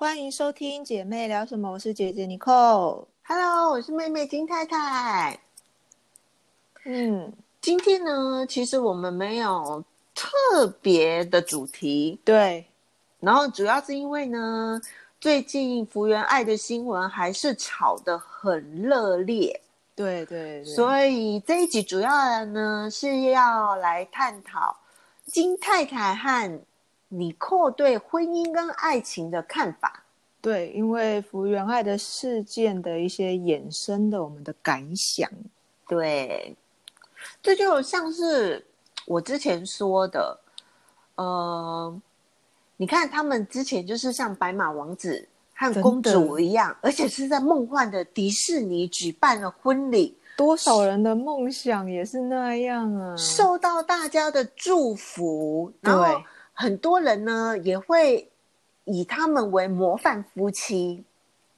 欢迎收听姐妹聊什么，我是姐姐 Nicole。Hello，我是妹妹金太太。嗯，今天呢，其实我们没有特别的主题，对，然后主要是因为呢，最近福原爱的新闻还是炒得很热烈，对对对，所以这一集主要的呢是要来探讨金太太和妮蔻对婚姻跟爱情的看法。对，因为福原爱的事件的一些衍生的我们的感想，对，这就像是我之前说的，呃，你看他们之前就是像白马王子和公主一样，而且是在梦幻的迪士尼举办了婚礼，多少人的梦想也是那样啊，受到大家的祝福，然后对很多人呢也会以他们为模范夫妻。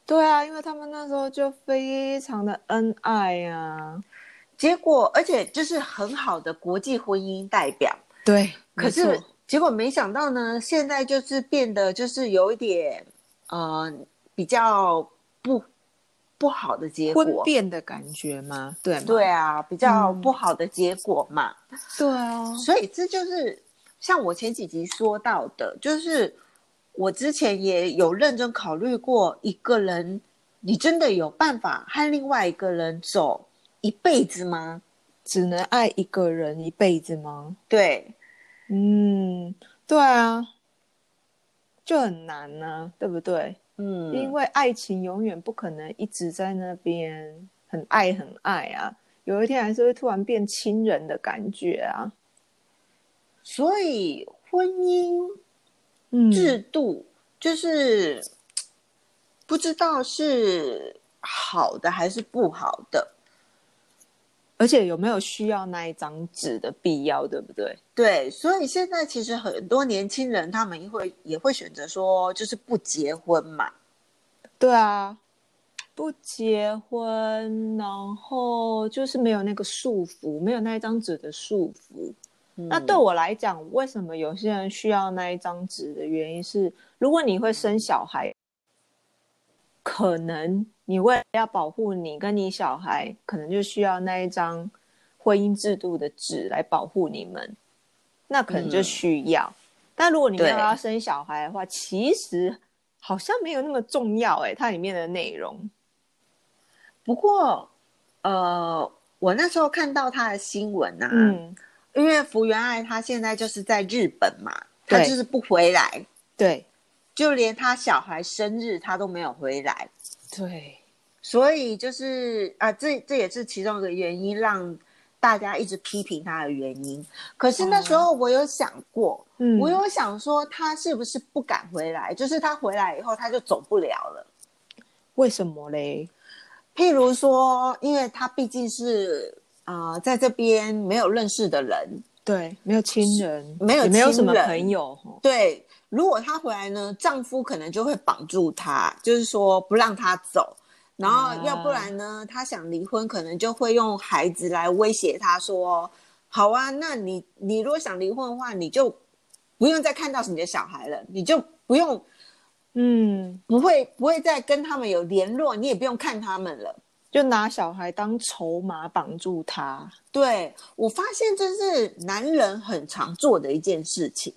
对啊，因为他们那时候就非常的恩爱啊，结果，而且就是很好的国际婚姻代表，对，可是结果没想到呢，现在就是变得就是有一点呃比较不不好的结婚果。变的感觉吗？对吗？对啊，比较嗯不好的结果嘛。对啊，所以这就是像我前几集说到的，就是我之前也有认真考虑过，一个人你真的有办法和另外一个人走一辈子吗？只能爱一个人一辈子吗？对，嗯，对啊，就很难呢、对不对？嗯，因为爱情永远不可能一直在那边很爱很爱啊，有一天还是会突然变亲人的感觉啊。所以婚姻嗯制度就是不知道是好的还是不好的。而且有没有需要那一张纸的必要，对不对？对，所以现在其实很多年轻人他们也会也会选择说，就是不结婚嘛。对啊，不结婚，然后就是没有那个束缚，没有那一张纸的束缚。那对嗯我来讲，为什么有些人需要那一张纸的原因是，如果你会生小孩，可能你为了要保护你跟你小孩，可能就需要那一张婚姻制度的纸来保护你们，那可能就嗯需要。但如果你没有要生小孩的话，其实好像没有那么重要哎、它里面的内容。不过，呃，我那时候看到他的新闻啊，嗯，因为福原爱她现在就是在日本嘛，她就是不回来，对就连她小孩生日她都没有回来。对，所以就是啊，这这也是其中一个原因，让大家一直批评她的原因。可是那时候我有想过，嗯我有想说她是不是不敢回来，就是她回来以后她就走不了了。为什么嘞？譬如说，因为她毕竟是啊、呃在这边没有认识的人，对，没有亲人，没有也没有什么朋友哦对，如果她回来呢，丈夫可能就会绑住她，就是说不让她走。然后啊要不然呢，她想离婚，可能就会用孩子来威胁她说：“好啊，那你你如果想离婚的话，你就不用再看到你的小孩了，你就不用嗯，不会不会再跟他们有联络，你也不用看他们了。”就拿小孩当筹码绑住他。对我发现这是男人很常做的一件事情。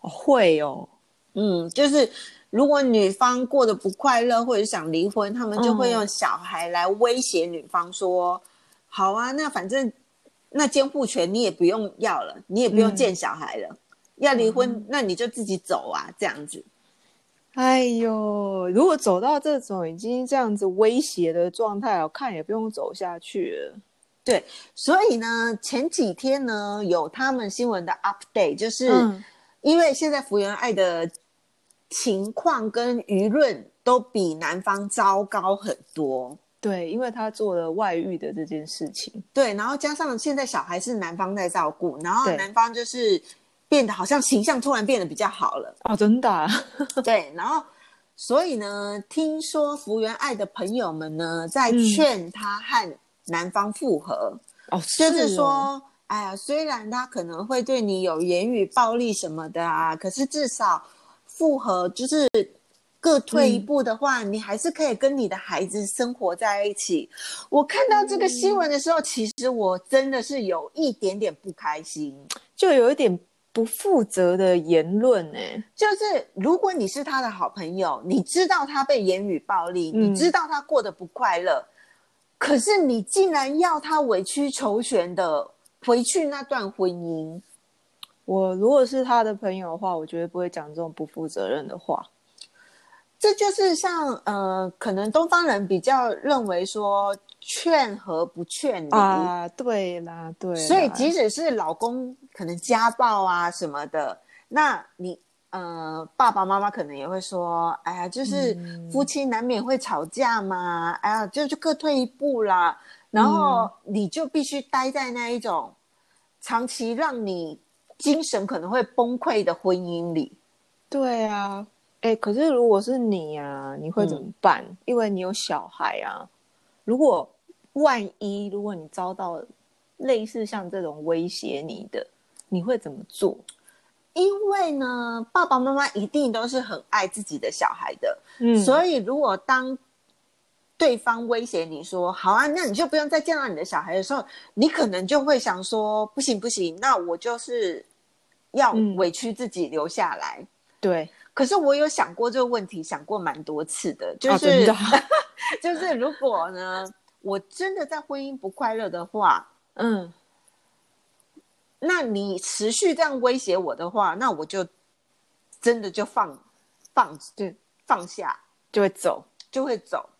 哦会哦，嗯，就是如果女方过得不快乐或者想离婚，他们就会嗯用小孩来威胁女方说：“好啊，那反正那监护权你也不用要了，你也不用嗯见小孩了，要离婚那你就自己走啊，这样子。哎呦，如果走到这种已经这样子威胁的状态，我看也不用走下去了。对，所以呢，前几天呢有他们新闻的 update，就是嗯因为现在福原爱的情况跟舆论都比男方糟糕很多。对，因为他做了外遇的这件事情。对，然后加上现在小孩是男方在照顾，然后男方就是变得好像形象突然变得比较好了。哦，真的、啊？对，然后所以呢，听说福原爱的朋友们呢在嗯劝他和男方复合，哦，就是说，哦哎呀，虽然他可能会对你有言语暴力什么的啊，可是至少复合就是各退一步的话，你还是可以跟你的孩子生活在一起。我看到这个新闻的时候，其实我真的是有一点点不开心，就有一点不负责的言论呢、就是如果你是他的好朋友，你知道他被言语暴力，嗯。你知道他过得不快乐，可是你竟然要他委曲求全的回去那段婚姻，我如果是他的朋友的话，我绝对不会讲这种不负责任的话。这就是像呃，可能东方人比较认为说劝和不劝离。啊，对啦，对啦，所以，即使是老公可能家暴啊什么的，那你呃爸爸妈妈可能也会说，哎呀，就是嗯夫妻难免会吵架嘛，哎呀，就就各退一步啦。然后嗯你就必须待在那一种长期让你精神可能会崩溃的婚姻里。对啊，哎，可是如果是你啊，你会怎嗯么办？因为你有小孩啊。如果万一如果你遭到类似像这种威胁你的，你会怎么做？因为呢，爸爸妈妈一定都是很爱自己的小孩的，嗯所以如果当对方威胁你说“好啊，那你就不用再见到你的小孩”的时候，你可能就会想说“不行不行，那我就是要嗯委屈自己留下来”对，可是我有想过这个问题，想过蛮多次的，就是、就是如果呢，我真的在婚姻不快乐的话，嗯，那你持续这样威胁我的话，那我就真的就放放就放下，就会走，就会走。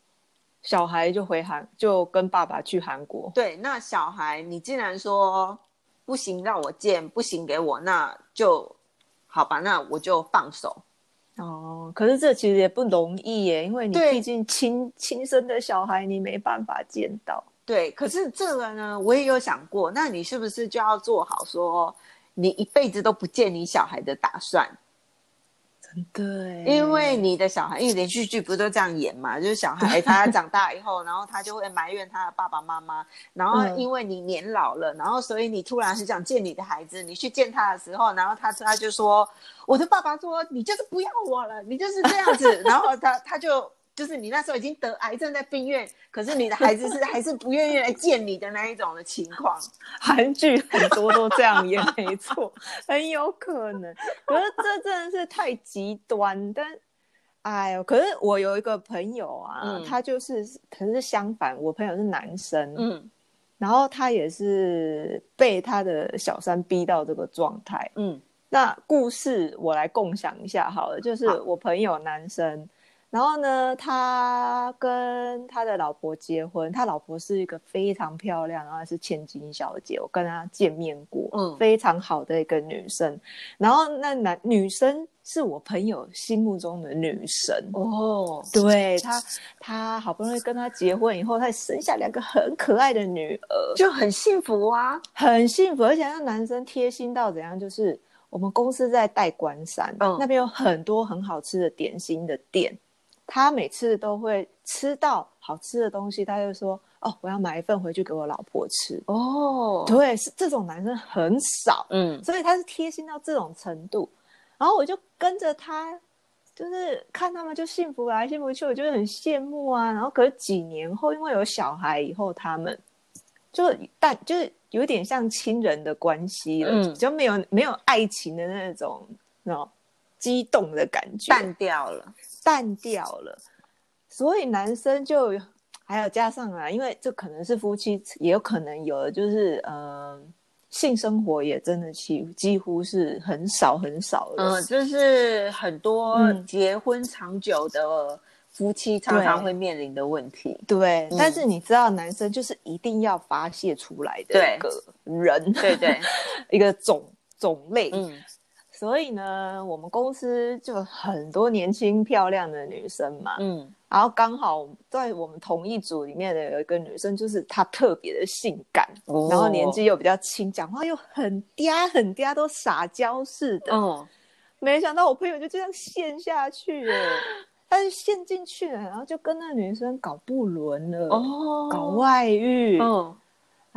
小孩就回韩，就跟爸爸去韩国。对，那小孩你既然说不行让我见，不行给我，那就好吧，那我就放手。哦，可是这其实也不容易耶，因为你毕竟亲亲生的小孩，你没办法见到。对，可是这个呢，我也有想过，那你是不是就要做好说你一辈子都不见你小孩的打算？对，因为你的小孩，因为连续剧不都这样演嘛？就是小孩 他长大以后，然后他就会埋怨他的爸爸妈妈，然后嗯因为你年老了，然后所以你突然很想见你的孩子，你去见他的时候，然后他他就说，我的爸爸说你就是不要我了，你就是这样子，然后他他就。就是你那时候已经得癌症在病院，可是你的孩子是还是不愿意来见你的那一种的情况。韩剧很多都这样演，没错，很有可能。可是这真的是太极端，但哎呦，可是我有一个朋友啊，嗯他就是，可是相反，我朋友是男生，嗯然后他也是被他的小三逼到这个状态。嗯那故事我来共享一下好了，就是我朋友男生，然后呢，他跟他的老婆结婚，他老婆是一个非常漂亮，然后是千金小姐，我跟他见面过，嗯非常好的一个女生。然后那男女生是我朋友心目中的女神。哦，对他，他好不容易跟他结婚以后，他生下两个很可爱的女儿，就很幸福啊。很幸福，而且那男生贴心到怎样？就是我们公司在代官山，嗯那边有很多很好吃的点心的店，他每次都会吃到好吃的东西，他就说：“哦，我要买一份回去给我老婆吃。哦，对，是这种男生很少，嗯所以他是贴心到这种程度。然后我就跟着他，就是看他们就幸福来幸福去，我就很羡慕啊。然后可是几年后，因为有小孩以后，他们就但就是有点像亲人的关系了，嗯就没有没有爱情的那种那种激动的感觉，淡掉了。淡掉了。所以男生就还有加上啊，因为这可能是夫妻，也有可能有的就是呃，性生活也真的几几乎是很少很少的。嗯，就是很多嗯结婚长久的夫妻常常会面临的问题。对，嗯但是你知道，男生就是一定要发泄出来的一个人，对对，一个种种类。嗯所以呢，我们公司就很多年轻漂亮的女生嘛，嗯然后刚好在我们同一组里面的有一个女生，就是她特别的性感，哦然后年纪又比较轻，讲话又很嗲很嗲，都撒娇似的。哦，没想到我朋友就这样陷下去了，他就陷进去了，然后就跟那女生搞不伦了，哦搞外遇。哦，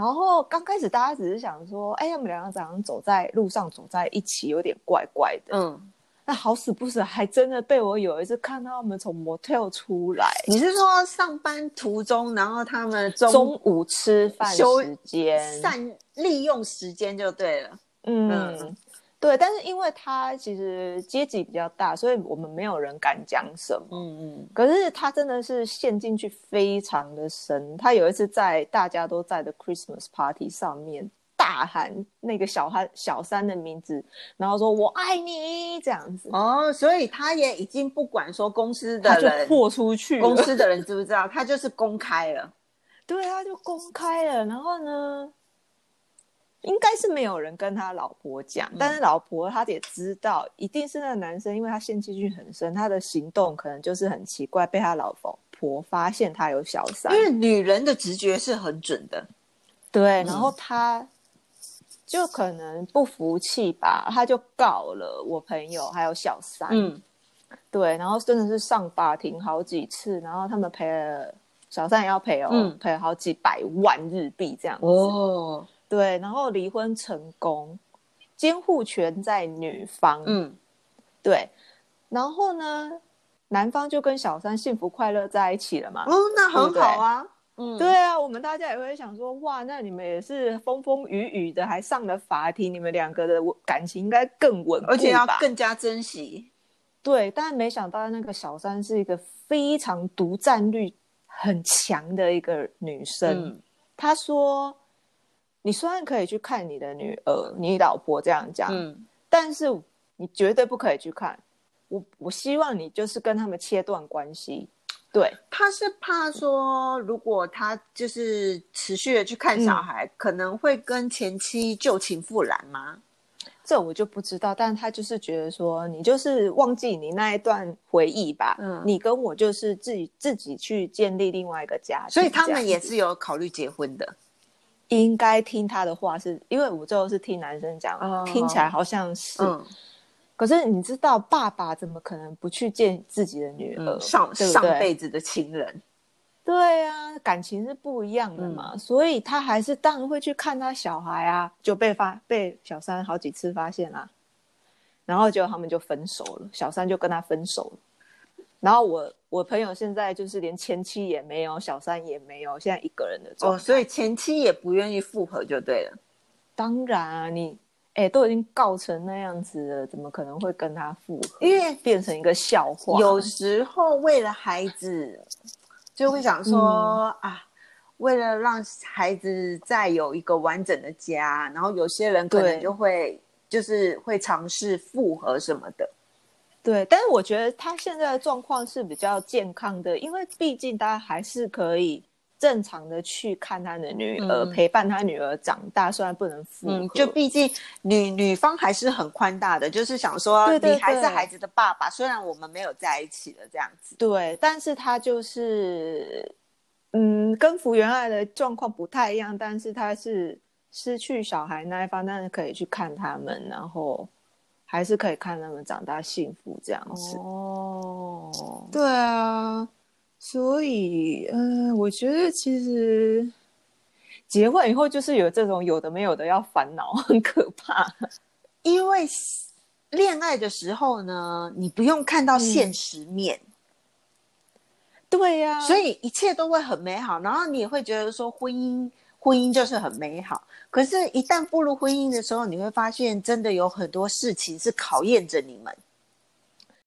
然后刚开始大家只是想说，哎，他们两个早上走在路上走在一起有点怪怪的。嗯那好死不死，还真的被我有一次看到他们从 motel 出来。你是说上班途中，然后他们中中午吃饭休时间，善利用时间就对了。嗯嗯，对。但是因为他其实阶级比较大，所以我们没有人敢讲什么。嗯嗯，可是他真的是陷进去非常的深。他有一次在大家都在的 Christmas party 上面大喊那个小汉小三的名字，然后说我爱你这样子，哦，所以他也已经不管说公司他就的人，豁出去公司的人知不知道，他就是公开了。对，他就公开了。然后呢，应该是没有人跟他老婆讲，嗯但是老婆她也知道，一定是那个男生，因为他陷进去很深，他的行动可能就是很奇怪，被他老婆婆发现他有小三因，为女人的直觉是很准的。对，然后他就可能不服气吧，他就告了我朋友还有小三，嗯，对，然后真的是上法庭好几次，然后他们赔了小三也要赔哦，嗯。赔了好几百万日币这样子。哦，对，然后离婚成功，监护权在女方。嗯，对，然后呢，男方就跟小三幸福快乐在一起了嘛。哦，那很好啊。嗯，对啊，我们大家也会想说，哇，那你们也是风风雨雨的，还上了法庭，你们两个的感情应该更稳固？而且要更加珍惜。对，但没想到那个小三是一个非常独占率很强的一个女生。嗯她说：“你虽然可以去看你的女儿、你老婆这样讲，嗯，但是你绝对不可以去看。我我希望你就是跟他们切断关系。对，他是怕说，如果他就是持续的去看小孩，可能会跟前妻旧情复燃吗？这我就不知道，但他就是觉得说，你就是忘记你那一段回忆吧。嗯你跟我就是自己自己去建立另外一个家庭，所以他们也是有考虑结婚的。应该听他的话是，因为我最后是听男生讲，哦听起来好像是。嗯可是你知道，爸爸怎么可能不去见自己的女儿？嗯，上上辈子的情人。对啊，感情是不一样的嘛，嗯所以他还是当然会去看他小孩啊，就被发被小三好几次发现啦，然后结果他们就分手了，小三就跟他分手了。然后我我朋友现在就是连前妻也没有，小三也没有，现在一个人的状态。哦，所以前妻也不愿意复合就对了。当然啊，你哎都已经告成那样子了，怎么可能会跟他复合？因为变成一个笑话。有时候为了孩子，就会想说、啊，为了让孩子再有一个完整的家，然后有些人可能就会就是会尝试复合什么的。对，但是我觉得他现在的状况是比较健康的，因为毕竟他还是可以正常的去看他的女儿，嗯陪伴他女儿长大，虽然不能复合，嗯，就毕竟女女方还是很宽大的，就是想说你还是孩子的爸爸，虽然我们没有在一起了这样子。对，但是他就是，嗯，跟福原爱的状况不太一样，但是他是失去小孩那一方，但是可以去看他们，然后还是可以看他们长大幸福这样子。哦，对啊，所以，嗯、我觉得其实结婚以后就是有这种有的没有的要烦恼，很可怕。因为恋爱的时候呢，你不用看到现实面。对呀、所以一切都会很美好，然后你也会觉得说婚姻婚姻就是很美好。可是，一旦步入婚姻的时候，你会发现真的有很多事情是考验着你们。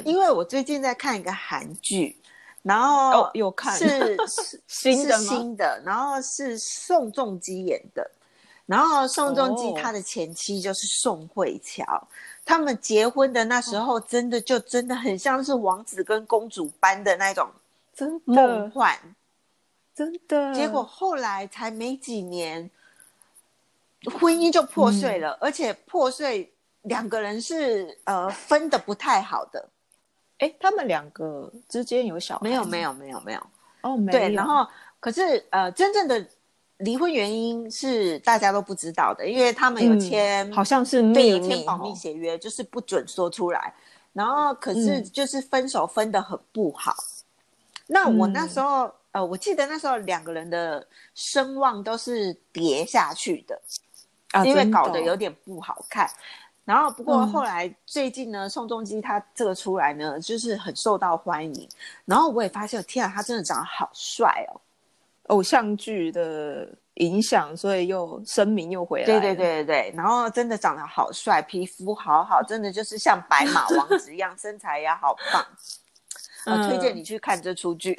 因为我最近在看一个韩剧，然后哦有看是 是新的是新的，然后是宋仲基演的。然后宋仲基哦他的前妻就是宋慧乔，他们结婚的那时候，真的就真的很像是王子跟公主般的那种真梦幻。真的，结果后来才没几年，婚姻就破碎了，而且破碎两个人是呃分的不太好的，哎，他们两个之间有小孩没有没有没有没有，哦，没有。对，然后可是呃真正的离婚原因是大家都不知道的，因为他们有嗯签、好像是对秘密有签保密哦。协约，就是不准说出来。然后可是嗯。就是分手分的很不好。那我那嗯。时候、呃，我记得那时候两个人的声望都是跌下去的，啊因为搞得有点不好看。然后不过嗯后来最近呢，宋仲基他这个出来呢，就是很受到欢迎。然后我也发现，天啊，他真的长得好帅哦！偶像剧的影响，所以又声名又回来。对对，对对对，然后真的长得好帅，皮肤好好，真的就是像白马王子一样，身材也好棒。我，嗯推荐你去看这出剧，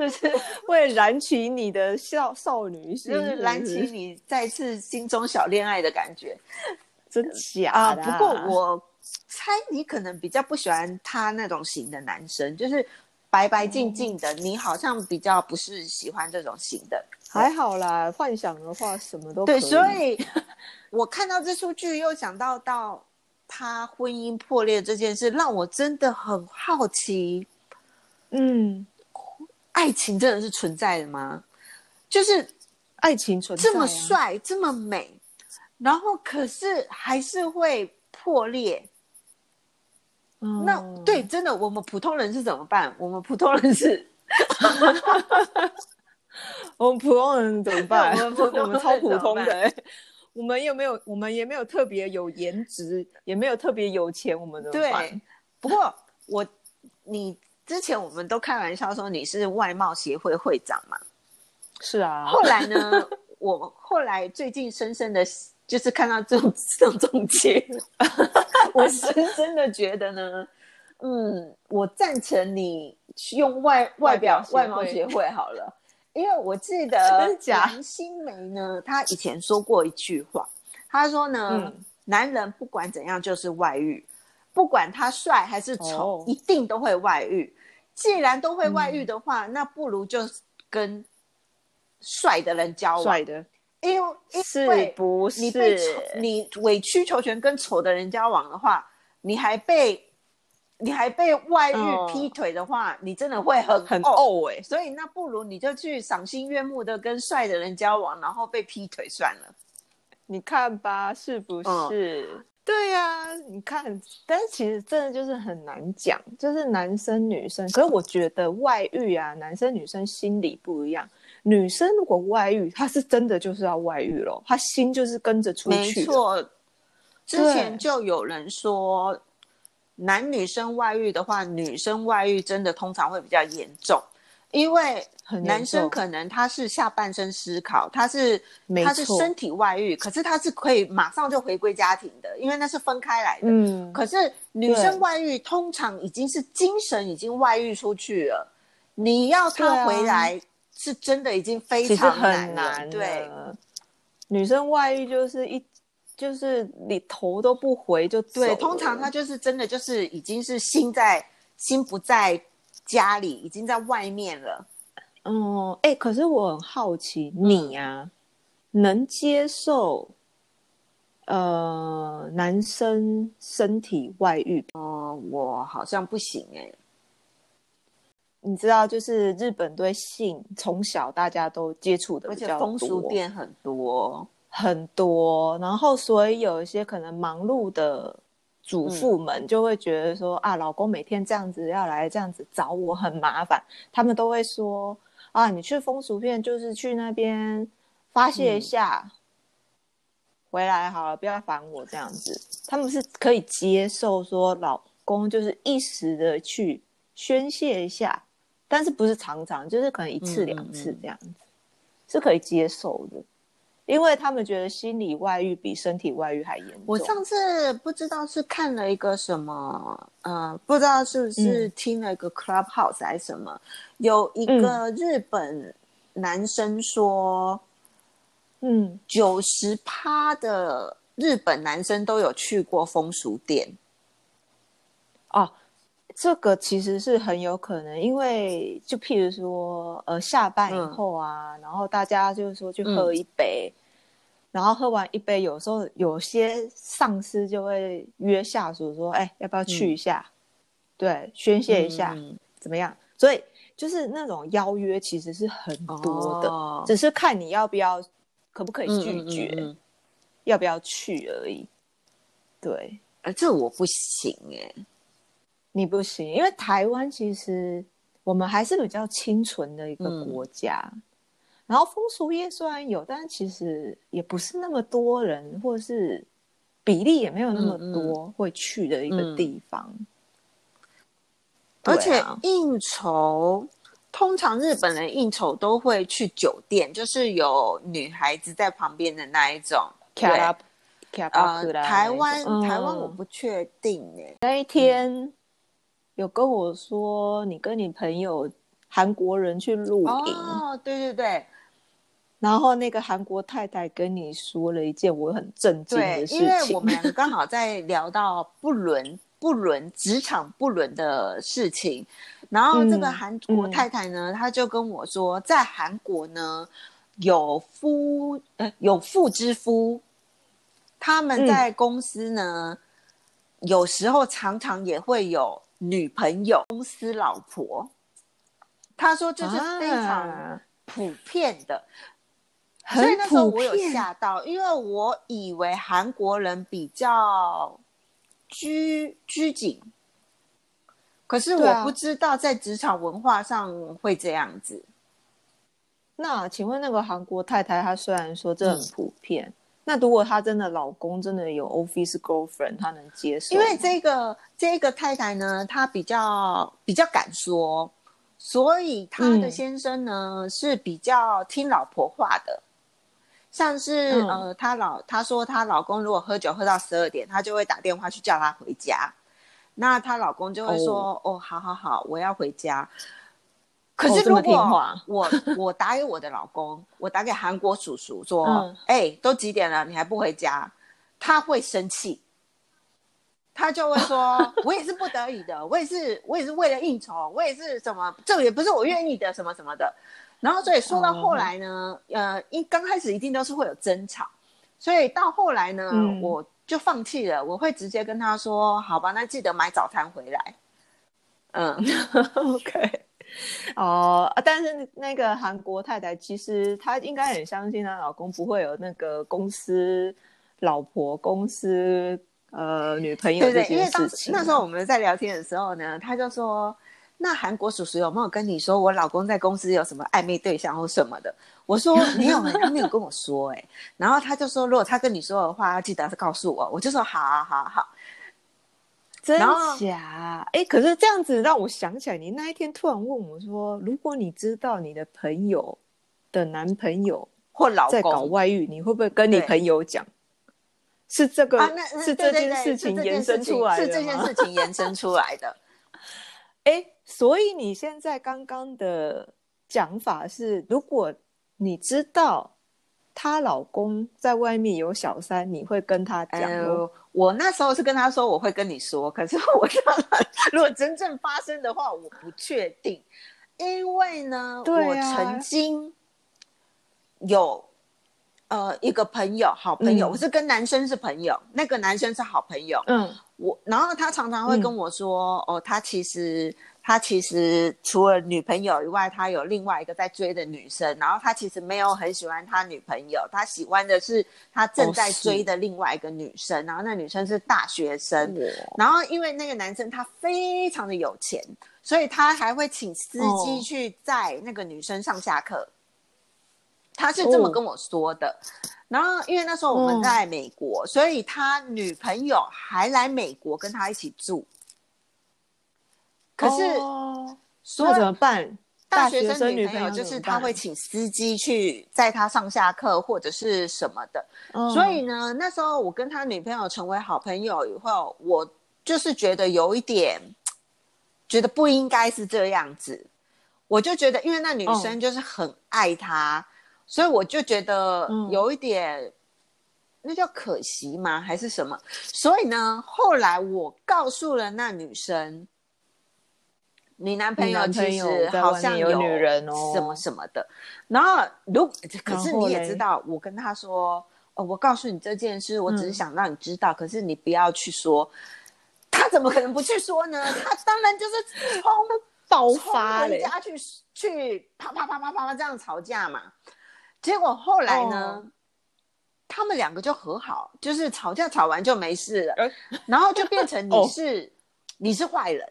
就是 会燃起你的少少女心，就是燃起你再次心中小恋爱的感觉 真假啊。的不过我猜你可能比较不喜欢他那种型的男生，就是白白净净的，你好像比较不是喜欢这种型的。还好啦，幻想的话什么都可对，所以 我看到这出剧，又想到到他婚姻破裂这件事，让我真的很好奇，嗯，爱情真的是存在的吗？就是爱情存在、这么，帅，这么美，然后可是还是会破裂。嗯那对，真的，我们普通人是怎么办？我们普通人是，我们普通人怎么办？我们普通人 我们超普通的、欸。我们又没有，我们也没有特别有颜值，也没有特别有钱，我们怎么办对？不过我，你之前我们都开玩笑说你是外貌协会会长嘛，是啊，后来呢，我后来最近深深的，就是看到这种这种总结，我深深的觉得呢，嗯，我赞成你用外外表外貌协会好了，因为我记得 真假蓝心湄呢，她以前说过一句话，她说呢，嗯男人不管怎样就是外遇，不管他帅还是丑，哦一定都会外遇。既然都会外遇的话，那不如就跟帅的人交往，帅的，因为因是为不是？你你委曲求全跟丑的人交往的话，你还被你还被外遇嗯劈腿的话，你真的会很很呕。呕哎、所以那不如你就去赏心悦目的跟帅的人交往，然后被劈腿算了。你看吧，是不是？对呀、你看，但是其实真的就是很难讲，就是男生女生。可是我觉得外遇啊，男生女生心理不一样。女生如果外遇，她是真的就是要外遇咯，她心就是跟着出没去。，错，之前就有人说，男女生外遇的话，女生外遇真的通常会比较严重，因为男生可能他是下半身思考，他是他是身体外遇，可是他是可以马上就回归家庭的，因为那是分开来的。嗯，可是女生外遇通常已经是精神已经外遇出去了，你要他回来、是真的已经非常难了很难。对，女生外遇就是一，就是你头都不回就走对，通常他就是真的就是已经是心在心不在家里，已经在外面了。嗯，哎、可是我很好奇，你呀、能接受呃男生身体外遇？嗯，我好像不行哎、你知道，就是日本对性从小大家都接触的而且比较俗店很多。很多，然后所以有一些可能忙碌的主妇们就会觉得说、啊，老公每天这样子要来这样子找我很麻烦，他们都会说啊，你去风俗片就是去那边发泄一下，回来好了，不要烦我这样子。他们是可以接受说老公就是一时的去宣泄一下，但是不是常常，就是可能一次嗯两次嗯这样子，是可以接受的。因为他们觉得心理外遇比身体外遇还严重。我上次不知道是看了一个什么，呃，不知道是不是嗯。听了一个 Clubhouse 还是什么，有一个日本男生说，嗯，九十趴的日本男生都有去过风俗店。哦，这个其实是很有可能，因为就譬如说，呃，下班以后啊，然后大家就是说去喝一杯，然后喝完一杯，有时候有些上司就会约下属说，哎，要不要去一下？对，宣泄一下，嗯怎么样？所以就是那种邀约其实是很多的，哦只是看你要不要，可不可以拒绝，要不要去而已。对。呃，这我不行哎、你不行，因为台湾其实我们还是比较清纯的一个嗯国家，然后风俗业虽然有，但是其实也不是那么多人，或者是比例也没有那么多会去的一个地方。而且应酬，通常日本人应酬都会去酒店，就是有女孩子在旁边的那一种。呃，台湾台湾我不确定哎。那一天有跟我说，你跟你朋友韩国人去露营。哦，对对对。然后那个韩国太太跟你说了一件我很震惊的事情，因为我们刚好在聊到不伦不伦职场不伦的事情，然后这个韩国太太呢，她就跟我说，在韩国呢有夫呃有妇之夫。他们在公司呢，有时候常常也会有女朋友、公司老婆。他说这是非常普遍的，所以那时候我有吓到，因为我以为韩国人比较拘拘谨，可是我不知道在职场文化上会这样子。那请问那个韩国太太，她虽然说这很普遍。那如果她真的老公真的有 office girlfriend，她能接受？因为这个这个太太呢，她比较比较敢说，所以她的先生呢是比较听老婆话的。像是呃，她老她说她老公如果喝酒喝到十二点，她就会打电话去叫他回家。那她老公就会说：“哦，好好好，我要回家。”可是如果 我我打给我的老公，我打给韩国叔叔说，哎，都几点了，你还不回家？他会生气，他就会说，我也是不得已的，我也是我也是为了应酬，我也是什么，这也不是我愿意的，什么什么的。然后所以说到后来呢，呃，一刚开始一定都是会有争吵，所以到后来呢，我就放弃了，我会直接跟他说，好吧，那记得买早餐回来。嗯，OK。哦，但是那个韩国太太其实她应该很相信她老公不会有那个公司老婆、公司呃女朋友这些事情。那时候我们在聊天的时候呢，她就说：“那韩国叔叔有没有跟你说我老公在公司有什么暧昧对象或什么的？”我说：“没有，他没有跟我说。”哎，然后他就说：“如果他跟你说的话，要记得告诉我。”我就说：“好好好好。”真假？哎，可是这样子让我想起来，你那一天突然问我说：“如果你知道你的朋友的男朋友或老公在搞外遇，你会不会跟你朋友讲？”是这个，是这件事情延伸出来的是这件事情延伸出来的。哎，所以你现在刚刚的讲法是，如果你知道。她老公在外面有小三，你会跟他讲我那时候是跟他说，我会跟你说。可是我如果真正发生的话，我不确定，因为呢，我曾经有呃一个朋友，好朋友，我是跟男生是朋友，那个男生是好朋友。嗯，我然后他常常会跟我说，哦，他其实。他其实除了女朋友以外，他有另外一个在追的女生。然后他其实没有很喜欢他女朋友，他喜欢的是他正在追的另外一个女生。然后那女生是大学生。然后因为那个男生他非常的有钱，所以他还会请司机去载那个女生上下课。他是这么跟我说的。然后因为那时候我们在美国，所以他女朋友还来美国跟他一起住。可是，那怎么办？大学生女朋友就是他会请司机去载他上下课或者是什么的。所以呢，那时候我跟他女朋友成为好朋友以后，我就是觉得有一点觉得不应该是这样子。我就觉得，因为那女生就是很爱他，所以我就觉得有一点，那叫可惜吗？还是什么？所以呢，后来我告诉了那女生。你男朋友其实好像有女人哦，什么什么的。然后，如可是你也知道，我跟他说，哦，我告诉你这件事，我只是想让你知道，可是你不要去说。他怎么可能不去说呢？他当然就是冲爆发人家去去啪啪啪啪啪啪这样吵架嘛。结果后来呢，他们两个就和好，就是吵架吵完就没事了，然后就变成你是你是坏人。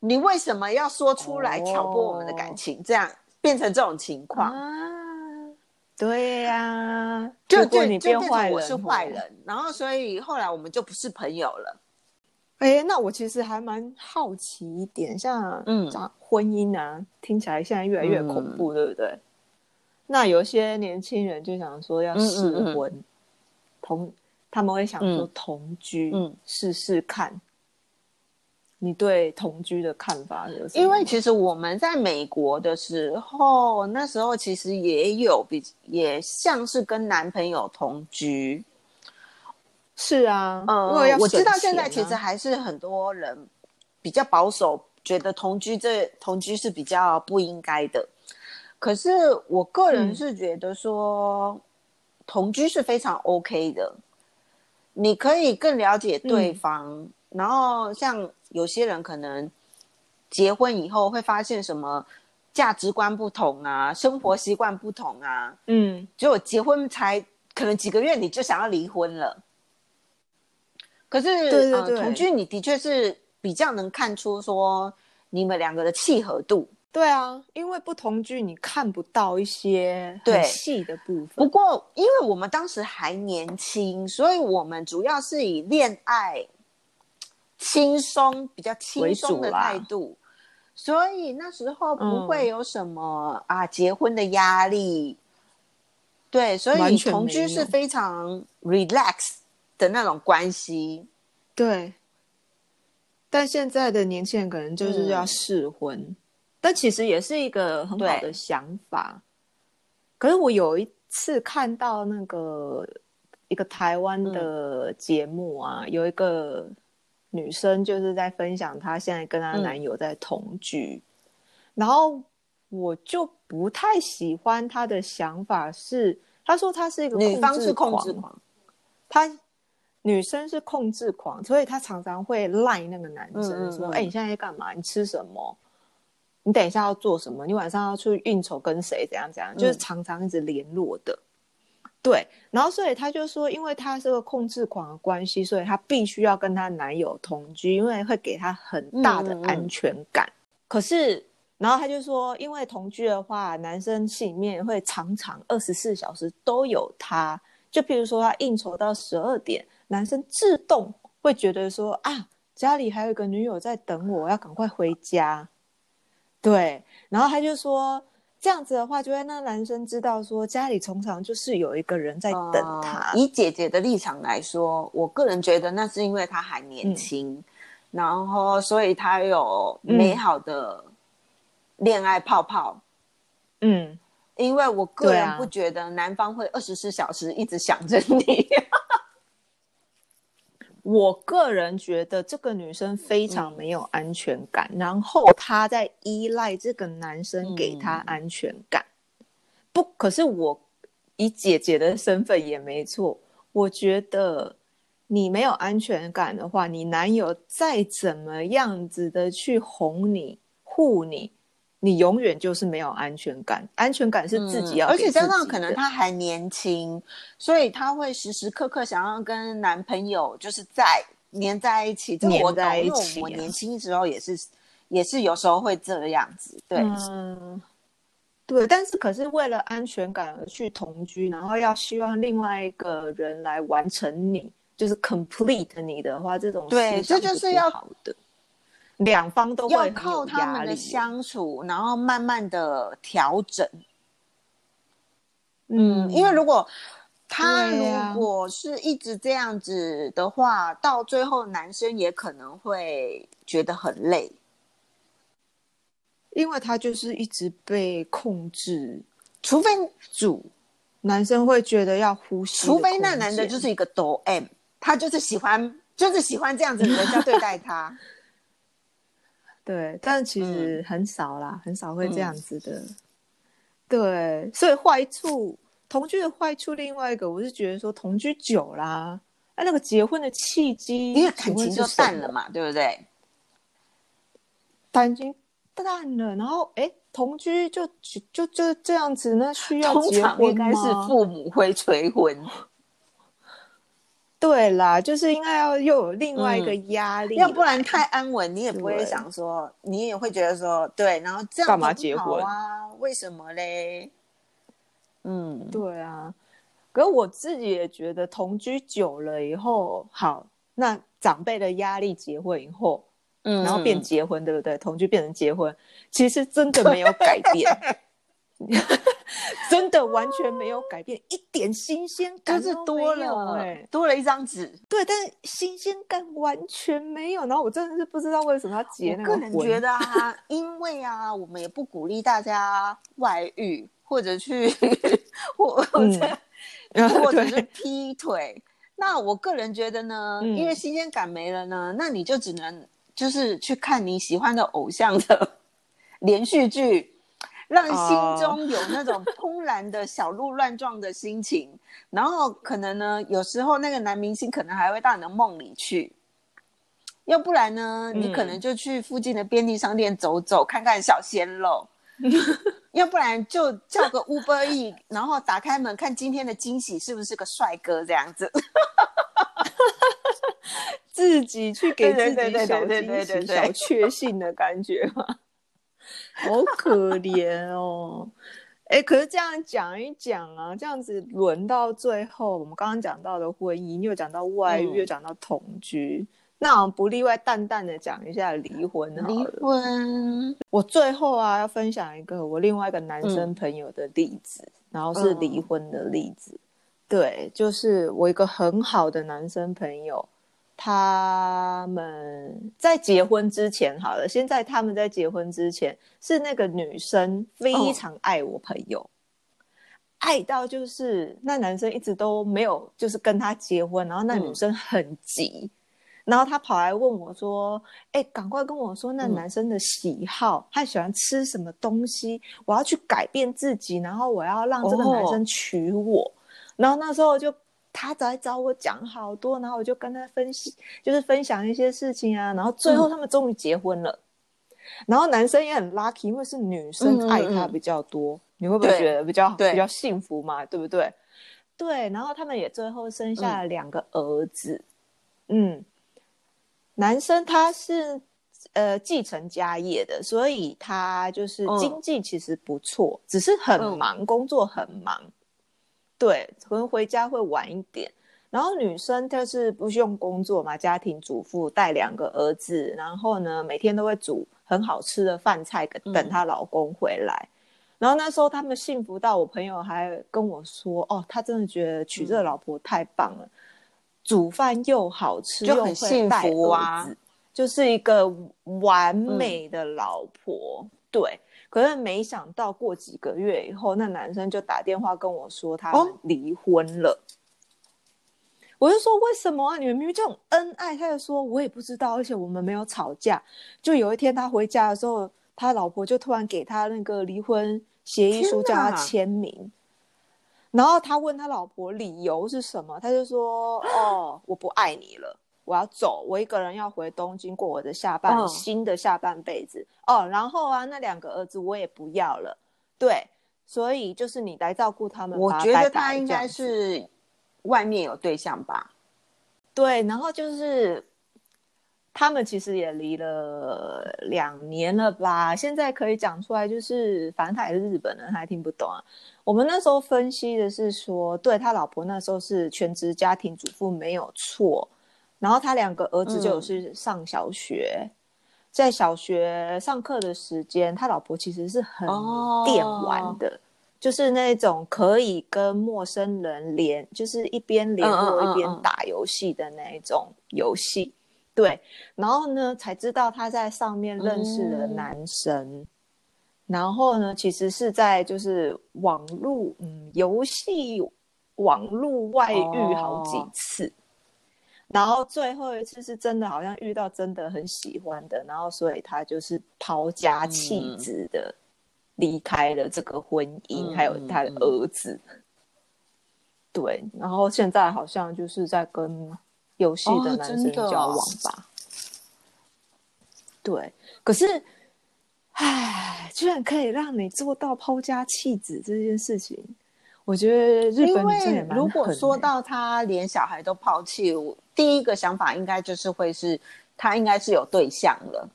你为什么要说出来挑拨我们的感情？这样变成这种情况，啊对呀，就就变坏人，变成我是坏。人，然后所以后来我们就不是朋友了。哎，那我其实还蛮好奇一点，像嗯婚姻啊，听起来现在越来越恐怖，对不对？那有些年轻人就想说要试嗯嗯嗯婚，同他们会想说嗯同居，嗯试试看。你对同居的看法有什么？因为其实我们在美国的时候，那时候其实也有比也像是跟男朋友同居。是啊，因呃为，我知道现在其实还是很多人比较保守，觉得同居这同居是比较不应该的。可是我个人嗯是觉得说，同居是非常 OK 的，你可以更了解对嗯方。然后像有些人可能结婚以后会发现什么价值观不同啊，生活习惯不同啊，嗯，结果结婚才可能几个月你就想要离婚了。可是，对对对呃，同居你的确是比较能看出说你们两个的契合度。对啊，因为不同居，你看不到一些对很细的部分。不过，因为我们当时还年轻，所以我们主要是以恋爱轻松、比较轻松的态度，所以那时候不嗯会有什么、啊结婚的压力。对，所以同居是非常 relax 的那种关系。对，但现在的年轻人可能就是要嗯试婚，但其实也是一个很好的想法。可是我有一次看到那个一个台湾嗯的节目啊，有一个女生就是在分享她现在跟她嗯男友在同居，然后我就不太喜欢她的想法是，她说她是一个女方是控制狂，她女生是控制狂，所以她常常会赖那个男生说：“嗯嗯嗯哎、你现在在干嘛？你吃什么？你等一下要做什么？你晚上要去应酬跟谁？怎样怎样？”就是嗯常常一直联络的。对，然后所以她就说，因为她是个控制狂的关系，所以她必须要跟她男友同居，因为会给她很大的安全感。可是，然后她就说，因为同居的话，男生心里面会常常二十四小时都有他。就譬如说，他应酬到十二点，男生自动会觉得说啊，家里还有一个女友在等我，要赶快回家。对，然后他就说，这样子的话，就会让男生知道说，家里通常就是有一个人在等他。呃以姐姐的立场来说，我个人觉得那是因为她还嗯年轻，然后所以她有美好的恋爱泡泡。嗯，因为我个人不觉得男方会二十四小时一直想着你。我个人觉得这个女生非常没有安全感，然后她在依赖这个男生给她安全感。不，可是我以姐姐的身份也没错，我觉得你没有安全感的话，你男友再怎么样子的去哄你、护你，你永远就是没有安全感。安全感是自己要嗯而且加上可能她还年轻，所以她会时时刻刻想要跟男朋友就是在黏在一起。这个我懂，黏在一因为起啊我年轻的时候也是，也是有时候会这样子。对，嗯，对，但是可是为了安全感而去同居，然后要希望另外一个人来完成你，就是 complete 你的话，这种对这就是要好的，两方都会靠他们的相处，然后慢慢的调整。嗯，因为如果他如果是一直这样子的话，到最后男生也可能会觉得很累。因为他就是一直被控制除非主，男生会觉得要呼吸除非那男的就是一个抖 M，他就是喜欢就是喜欢这样子人家对待他。对，但其嗯实很少啦，很少会这样子的。对，所以坏处同居的坏处，另外一个我是觉得说同居久啦，哎、那个结婚的契机，因为感情就淡了嘛，嘛，对不对？感情淡了，然后哎，同居就就就就这样子，那需要通结婚常应该是父母会催婚，对啦，就是应该要又有另外一个压力，嗯要不然太安稳，你也不会想说，你也会觉得说，对，然后这样干嘛子好结婚啊？为什么嘞？嗯，对啊。可是我自己也觉得同居久了以后，好，那长辈的压力，结婚以后，嗯，然后变结婚，对不对？同居变成结婚，其实真的没有改变。真的完全没有改变，一点新鲜感就是多了，哎，多了一张纸。对，但是新鲜感完全没有。然后我真的是不知道为什么要结那个婚。个人觉得啊，因为啊，我们也不鼓励大家外遇或者去 或 或者或者是劈腿。那我个人觉得呢，因为新鲜感没了呢，那你就只能就是去看你喜欢的偶像的连续剧。让心中有那种怦然的小鹿乱撞的心情，然后可能呢，有时候那个男明星可能还会到你的梦里去，要不然呢，你可能就去附近的便利商店走走，看看小鲜肉，要不然就叫个 Uber E，然后打开门看今天的惊喜是不是个帅哥这样子，自己去给自己小惊喜、小确幸的感觉嘛。好可怜哦，哎，可是这样讲一讲啊，这样子轮到最后，我们刚刚讲到的婚姻，又讲到外遇，又讲到同居，那我们不例外，淡淡的讲一下离婚。离婚，我最后啊要分享一个我另外一个男生朋友的例子，然后是离婚的例子。对，就是我一个很好的男生朋友。他们在结婚之前，好了，现在他们在结婚之前，是那个女生非常爱我朋友，爱到就是那男生一直都没有就是跟他结婚，然后那女生很急，然后他跑来问我说：“哎，赶快跟我说那男生的喜好，他喜欢吃什么东西，我要去改变自己，然后我要让这个男生娶我。”然后那时候就。他在找我讲好多，然后我就跟他分析，就是分享一些事情啊。然后最后他们终于结婚了，然后男生也很 lucky，因为是女生爱他比较多，你会不会觉得比较比较幸福嘛？对不对？对，然后他们也最后生下了两个儿子。嗯，男生他是呃继承家业的，所以他就是经济其实不错，只是很忙，工作很忙。对，可能回家会晚一点。然后女生她是不用工作嘛，家庭主妇带两个儿子，然后呢每天都会煮很好吃的饭菜等她老公回来。然后那时候他们幸福到我朋友还跟我说：“哦，他真的觉得娶这个老婆太棒了，煮饭又好吃，又很幸福啊，就是一个完美的老婆。”对。可是没想到过几个月以后，那男生就打电话跟我说他离婚了。我就说为什么啊？你们明明这种恩爱。他就说我也不知道，而且我们没有吵架。就有一天他回家的时候，他老婆就突然给他那个离婚协议书，叫他签名。然后他问他老婆理由是什么，他就说哦，我不爱你了。我要走，我一个人要回东京过我的下半新的下半辈子哦。然后啊，那两个儿子我也不要了，对，所以就是你来照顾他们。我觉得他应该是外面有对象吧？对，然后就是他们其实也离了两年了吧？现在可以讲出来，就是反正他也是日本人，他还听不懂啊。我们那时候分析的是说，对他老婆那时候是全职家庭主妇，没有错。然后他两个儿子就是上小学，在小学上课的时间，他老婆其实是很电玩的，就是那种可以跟陌生人连，就是一边联络一边打游戏的那一种游戏。对，然后呢，才知道他在上面认识了男生，然后呢，其实是在就是网络嗯游戏网络外遇好几次。然后最后一次是真的，好像遇到真的很喜欢的，然后所以他就是抛家弃子的离开了这个婚姻，还有他的儿子。对，然后现在好像就是在跟游戏的男生交往吧。对，可是，唉，居然可以让你做到抛家弃子这件事情。我觉得日本女生也蛮如果说到他连小孩都抛弃，我第一个想法应该就是会是他应该是有对象了。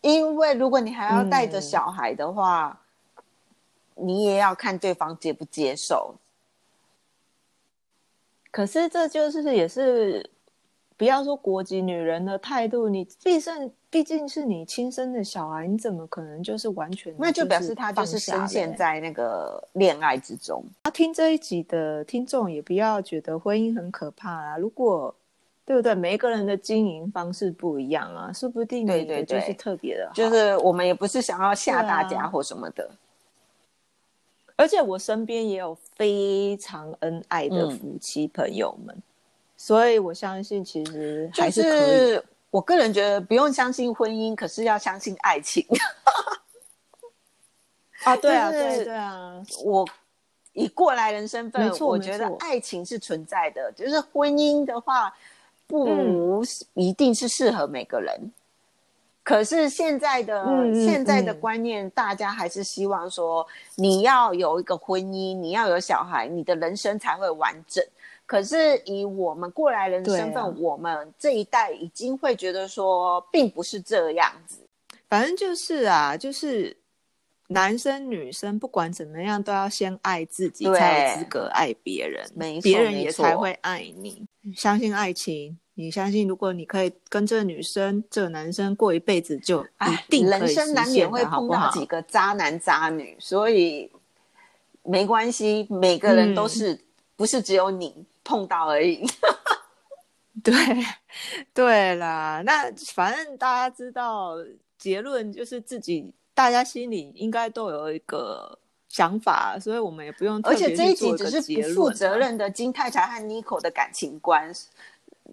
因为如果你还要带着小孩的话，你也要看对方接不接受。可是这就是也是，不要说国籍，女人的态度，你毕竟毕竟是你亲生的小孩，你怎么可能就是完全？那就表示他就是深陷在那个恋爱之中。啊，听这一集的听众也不要觉得婚姻很可怕啊！如果对不对？每一个人的经营方式不一样啊，说不定对对就是特别的。就是我们也不是想要吓大家或什么的。而且我身边也有非常恩爱的夫妻朋友们，所以我相信其实还是可以。我个人觉得不用相信婚姻，可是要相信爱情。啊，对啊，对对啊！我以过来人身份，我觉得爱情是存在的，就是婚姻的话，不一定是适合每个人。可是现在的现在的观念，大家还是希望说，你要有一个婚姻，你要有小孩，你的人生才会完整。可是以我们过来人的身份，我们这一代已经会觉得说，并不是这样子。反正就是啊，就是男生女生不管怎么样，都要先爱自己，才有资格爱别人，别人也才会爱你。相信爱情。你相信，如果你可以跟这个女生、这个男生过一辈子，就一定人生难免会碰到几个渣男渣女，所以没关系，每个人都是，不是只有你碰到而已。对，对啦，那反正大家知道结论就是自己，大家心里应该都有一个想法，所以我们也不用。而且这一集只是不负责任的金太太和 Nico 的感情观。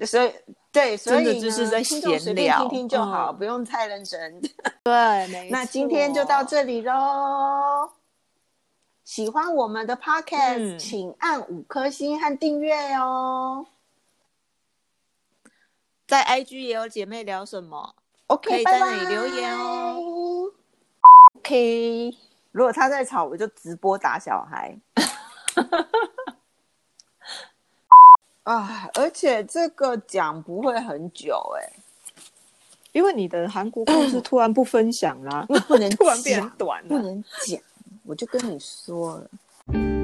所以，对，所以就是在闲聊随便听听就好，不用太认真。对，那今天就到这里喽。喜欢我们的 podcast，请按五颗星和订阅哦。在 IG 也有姐妹聊什么？OK，可以在那里留言哦。OK，如果他在吵，我就直播打小孩。啊，而且这个讲不会很久哎，因为你的韩国故事 突然不分享啦，不能 突然变短，不能讲，我就跟你说了。